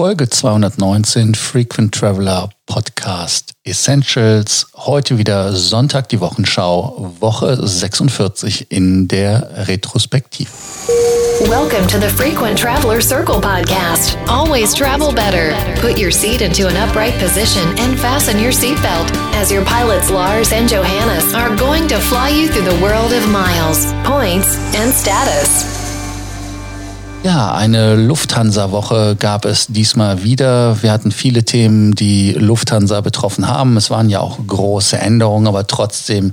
Folge 219 Frequent Traveler Podcast Essentials. Heute wieder Sonntag die Wochenschau, Woche 46 in der Retrospektive. Welcome to the Frequent Traveler Circle podcast. Always travel better. Put your seat into an upright position and fasten your seatbelt as your pilots Lars and Johannes are going to fly you through the world of miles, points and status. Ja, eine Lufthansa-Woche gab es diesmal wieder. Wir hatten viele Themen, die Lufthansa betroffen haben. Es waren ja auch große Änderungen, aber trotzdem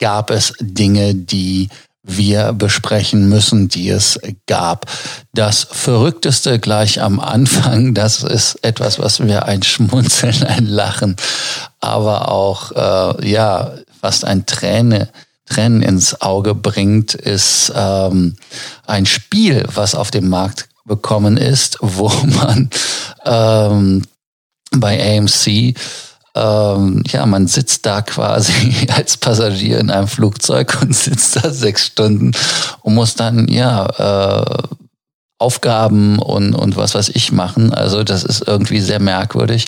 gab es Dinge, die wir besprechen müssen, die es gab. Das Verrückteste gleich am Anfang, das ist etwas, was wir ein Schmunzeln, ein Lachen, aber auch äh, ja fast ein Träne Tränen ins Auge bringt, ist ähm, ein Spiel, was auf dem Markt bekommen ist, wo man ähm, bei AMC ähm, ja, man sitzt da quasi als Passagier in einem Flugzeug und sitzt da sechs Stunden und muss dann ja äh, Aufgaben und, und was weiß ich machen. Also das ist irgendwie sehr merkwürdig.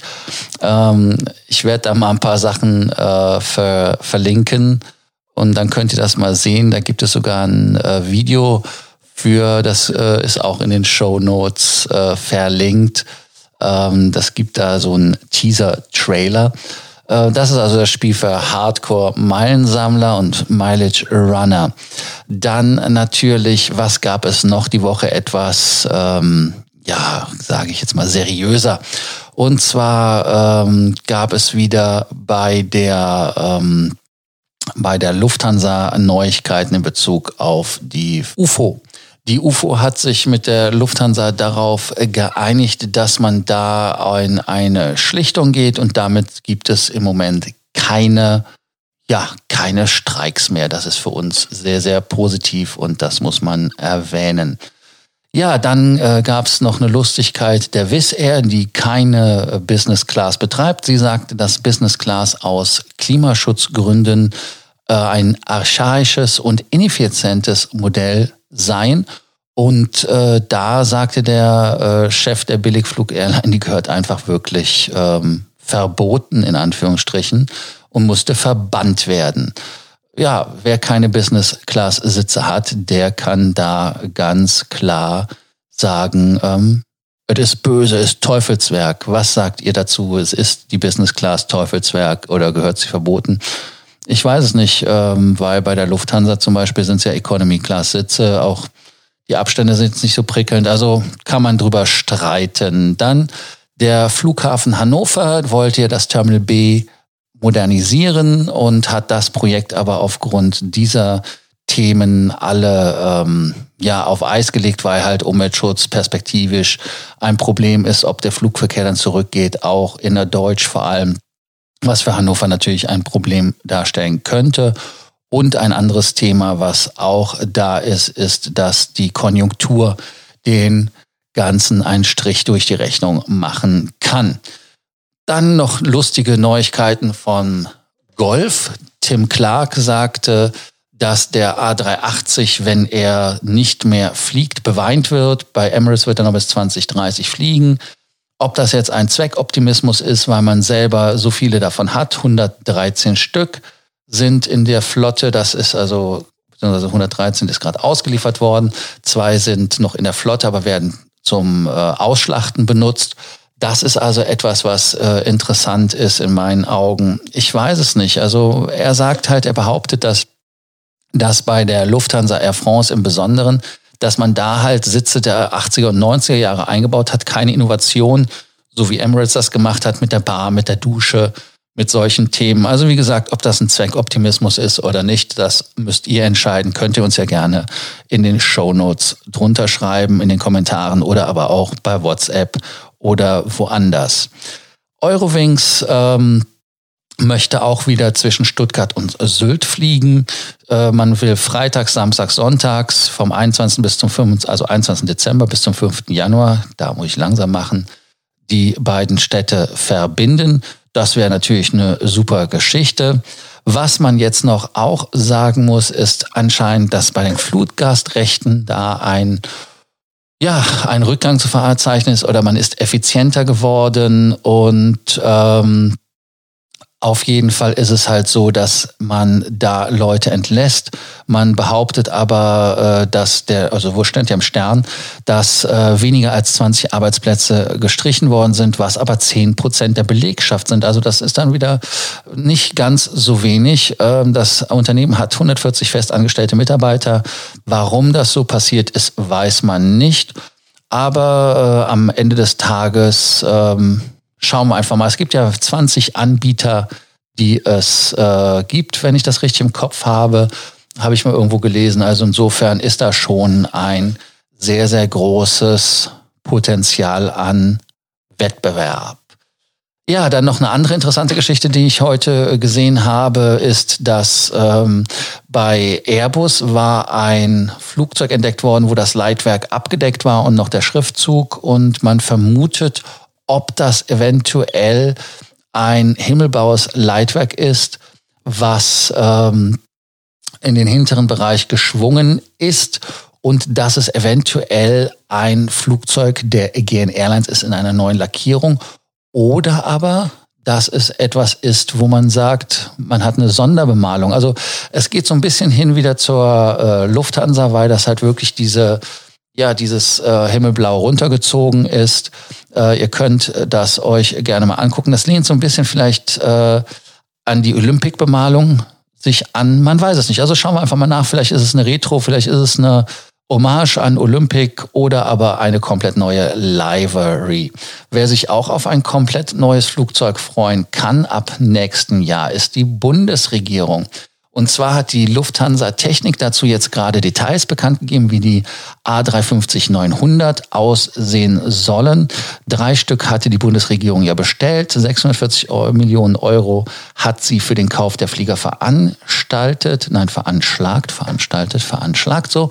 Ähm, ich werde da mal ein paar Sachen äh, ver verlinken und dann könnt ihr das mal sehen. Da gibt es sogar ein äh, Video für, das äh, ist auch in den Show Notes äh, verlinkt. Ähm, das gibt da so einen Teaser-Trailer. Äh, das ist also das Spiel für Hardcore-Meilensammler und Mileage Runner. Dann natürlich, was gab es noch die Woche etwas, ähm, ja, sage ich jetzt mal seriöser. Und zwar ähm, gab es wieder bei der ähm, bei der Lufthansa Neuigkeiten in Bezug auf die UFO. Die UFO hat sich mit der Lufthansa darauf geeinigt, dass man da in eine Schlichtung geht und damit gibt es im Moment keine, ja, keine Streiks mehr. Das ist für uns sehr, sehr positiv und das muss man erwähnen. Ja, dann äh, gab es noch eine Lustigkeit der Wizz Air, die keine äh, Business Class betreibt. Sie sagte, dass Business Class aus Klimaschutzgründen äh, ein archaisches und ineffizientes Modell sein. Und äh, da sagte der äh, Chef der Billigflug-Airline, die gehört einfach wirklich ähm, verboten in Anführungsstrichen und musste verbannt werden ja, wer keine Business-Class-Sitze hat, der kann da ganz klar sagen, ähm, es ist böse, es ist Teufelswerk. Was sagt ihr dazu? Es ist die Business-Class Teufelswerk oder gehört sie verboten? Ich weiß es nicht, ähm, weil bei der Lufthansa zum Beispiel sind es ja Economy-Class-Sitze, auch die Abstände sind jetzt nicht so prickelnd, also kann man drüber streiten. Dann der Flughafen Hannover wollte ja das Terminal B modernisieren und hat das Projekt aber aufgrund dieser Themen alle ähm, ja auf Eis gelegt, weil halt Umweltschutz perspektivisch ein Problem ist, ob der Flugverkehr dann zurückgeht, auch in der Deutsch vor allem, was für Hannover natürlich ein Problem darstellen könnte. Und ein anderes Thema, was auch da ist, ist, dass die Konjunktur den Ganzen einen Strich durch die Rechnung machen kann. Dann noch lustige Neuigkeiten von Golf. Tim Clark sagte, dass der A380, wenn er nicht mehr fliegt, beweint wird. Bei Emirates wird er noch bis 2030 fliegen. Ob das jetzt ein Zweckoptimismus ist, weil man selber so viele davon hat, 113 Stück sind in der Flotte, das ist also, beziehungsweise 113 ist gerade ausgeliefert worden, zwei sind noch in der Flotte, aber werden zum äh, Ausschlachten benutzt. Das ist also etwas, was äh, interessant ist in meinen Augen. Ich weiß es nicht. Also er sagt halt, er behauptet, dass, dass bei der Lufthansa Air France im Besonderen, dass man da halt Sitze der 80er und 90er Jahre eingebaut hat, keine Innovation, so wie Emirates das gemacht hat mit der Bar, mit der Dusche, mit solchen Themen. Also wie gesagt, ob das ein Zweckoptimismus ist oder nicht, das müsst ihr entscheiden. Könnt ihr uns ja gerne in den Show Notes drunter schreiben, in den Kommentaren oder aber auch bei WhatsApp oder woanders. Eurowings ähm, möchte auch wieder zwischen Stuttgart und Sylt fliegen. Äh, man will freitags, samstags, sonntags vom 21. bis zum 25, also 21. Dezember bis zum 5. Januar, da muss ich langsam machen, die beiden Städte verbinden. Das wäre natürlich eine super Geschichte. Was man jetzt noch auch sagen muss, ist anscheinend, dass bei den Flutgastrechten da ein ja, ein Rückgang zu verzeichnen ist oder man ist effizienter geworden und ähm, auf jeden Fall ist es halt so, dass man da Leute entlässt. Man behauptet aber, äh, dass der, also wo stand ja im Stern, dass äh, weniger als 20 Arbeitsplätze gestrichen worden sind, was aber 10 Prozent der Belegschaft sind. Also das ist dann wieder nicht ganz so wenig. Ähm, das Unternehmen hat 140 festangestellte Mitarbeiter. Warum das so passiert ist, weiß man nicht. Aber äh, am Ende des Tages ähm, schauen wir einfach mal. Es gibt ja 20 Anbieter, die es äh, gibt, wenn ich das richtig im Kopf habe, habe ich mal irgendwo gelesen. Also insofern ist da schon ein sehr, sehr großes Potenzial an Wettbewerb. Ja, dann noch eine andere interessante Geschichte, die ich heute gesehen habe, ist, dass ähm, bei Airbus war ein Flugzeug entdeckt worden, wo das Leitwerk abgedeckt war und noch der Schriftzug und man vermutet, ob das eventuell ein himmelblaues Leitwerk ist, was ähm, in den hinteren Bereich geschwungen ist und dass es eventuell ein Flugzeug der Aegean Airlines ist in einer neuen Lackierung oder aber dass es etwas ist, wo man sagt, man hat eine Sonderbemalung. Also es geht so ein bisschen hin wieder zur äh, Lufthansa, weil das halt wirklich diese ja dieses äh, Himmelblau runtergezogen ist. Äh, ihr könnt das euch gerne mal angucken. Das lehnt so ein bisschen vielleicht äh, an die Olympic-Bemalung sich an. Man weiß es nicht. Also schauen wir einfach mal nach. Vielleicht ist es eine Retro, vielleicht ist es eine Hommage an Olympic oder aber eine komplett neue Livery. Wer sich auch auf ein komplett neues Flugzeug freuen kann ab nächsten Jahr, ist die Bundesregierung. Und zwar hat die Lufthansa Technik dazu jetzt gerade Details bekannt gegeben, wie die A350-900 aussehen sollen. Drei Stück hatte die Bundesregierung ja bestellt. 640 Millionen Euro hat sie für den Kauf der Flieger veranstaltet. Nein, veranschlagt, veranstaltet, veranschlagt so.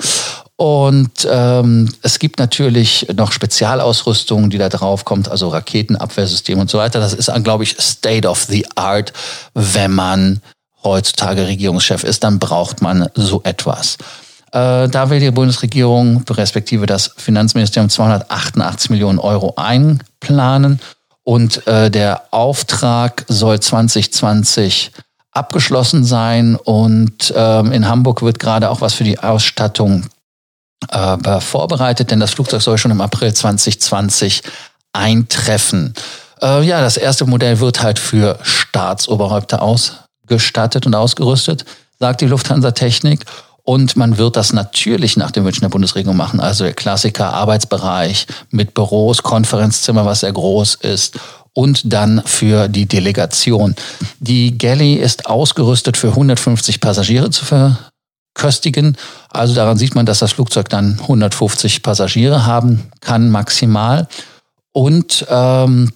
Und ähm, es gibt natürlich noch Spezialausrüstung, die da drauf kommt, also Raketenabwehrsystem und so weiter. Das ist, glaube ich, State of the Art, wenn man heutzutage Regierungschef ist, dann braucht man so etwas. Äh, da will die Bundesregierung respektive das Finanzministerium 288 Millionen Euro einplanen und äh, der Auftrag soll 2020 abgeschlossen sein und ähm, in Hamburg wird gerade auch was für die Ausstattung äh, vorbereitet, denn das Flugzeug soll schon im April 2020 eintreffen. Äh, ja, das erste Modell wird halt für Staatsoberhäupter aus gestattet und ausgerüstet, sagt die Lufthansa Technik. Und man wird das natürlich nach den Wünschen der Bundesregierung machen. Also der Klassiker Arbeitsbereich mit Büros, Konferenzzimmer, was sehr groß ist. Und dann für die Delegation. Die Galley ist ausgerüstet für 150 Passagiere zu verköstigen. Also daran sieht man, dass das Flugzeug dann 150 Passagiere haben kann maximal. Und ähm,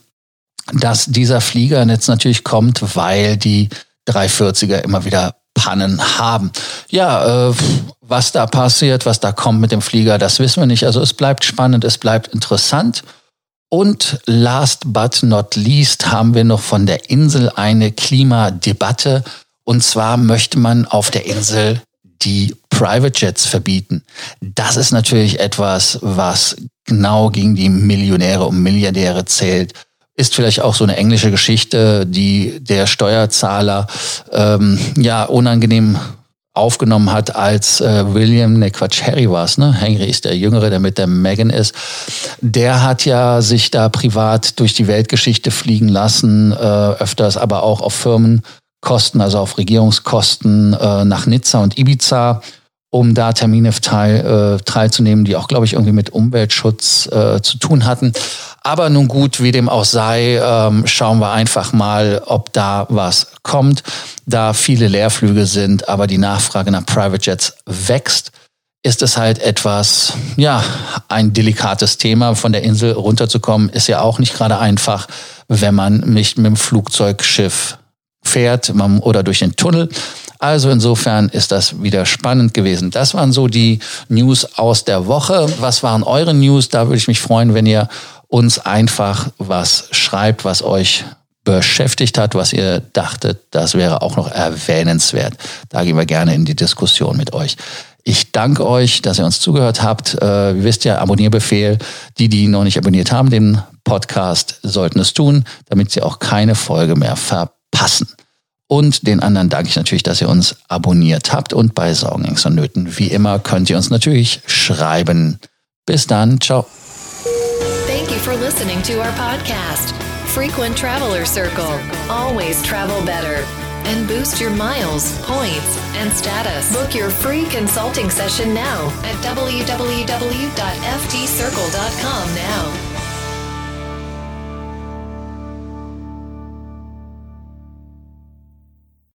dass dieser Flieger jetzt natürlich kommt, weil die 340er immer wieder Pannen haben. Ja, äh, was da passiert, was da kommt mit dem Flieger, das wissen wir nicht. Also es bleibt spannend, es bleibt interessant. Und last but not least haben wir noch von der Insel eine Klimadebatte. Und zwar möchte man auf der Insel die Private Jets verbieten. Das ist natürlich etwas, was genau gegen die Millionäre und Milliardäre zählt ist vielleicht auch so eine englische Geschichte, die der Steuerzahler ähm, ja unangenehm aufgenommen hat, als äh, William, ne Quatsch, Harry war es, ne? Henry ist der Jüngere, der mit der Megan ist. Der hat ja sich da privat durch die Weltgeschichte fliegen lassen, äh, öfters aber auch auf Firmenkosten, also auf Regierungskosten äh, nach Nizza und Ibiza um da Termine teil, äh, teilzunehmen, die auch, glaube ich, irgendwie mit Umweltschutz äh, zu tun hatten. Aber nun gut, wie dem auch sei, ähm, schauen wir einfach mal, ob da was kommt. Da viele Leerflüge sind, aber die Nachfrage nach Private Jets wächst, ist es halt etwas, ja, ein delikates Thema. Von der Insel runterzukommen, ist ja auch nicht gerade einfach, wenn man nicht mit dem Flugzeugschiff fährt oder durch den Tunnel. Also insofern ist das wieder spannend gewesen. Das waren so die News aus der Woche. Was waren eure News? Da würde ich mich freuen, wenn ihr uns einfach was schreibt, was euch beschäftigt hat, was ihr dachtet, das wäre auch noch erwähnenswert. Da gehen wir gerne in die Diskussion mit euch. Ich danke euch, dass ihr uns zugehört habt. Äh, ihr wisst ja, Abonnierbefehl. Die, die noch nicht abonniert haben, den Podcast, sollten es tun, damit sie auch keine Folge mehr verpassen. Und den anderen danke ich natürlich, dass ihr uns abonniert habt. Und bei Sorgen, Ängsten und Nöten, wie immer, könnt ihr uns natürlich schreiben. Bis dann. Ciao. Thank you for listening to our podcast, Frequent Traveler Circle. Always travel better. And boost your miles, points, and status. Book your free consulting session now at www.ftcircle.com now.